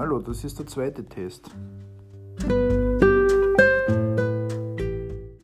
Hallo, das ist der zweite Test.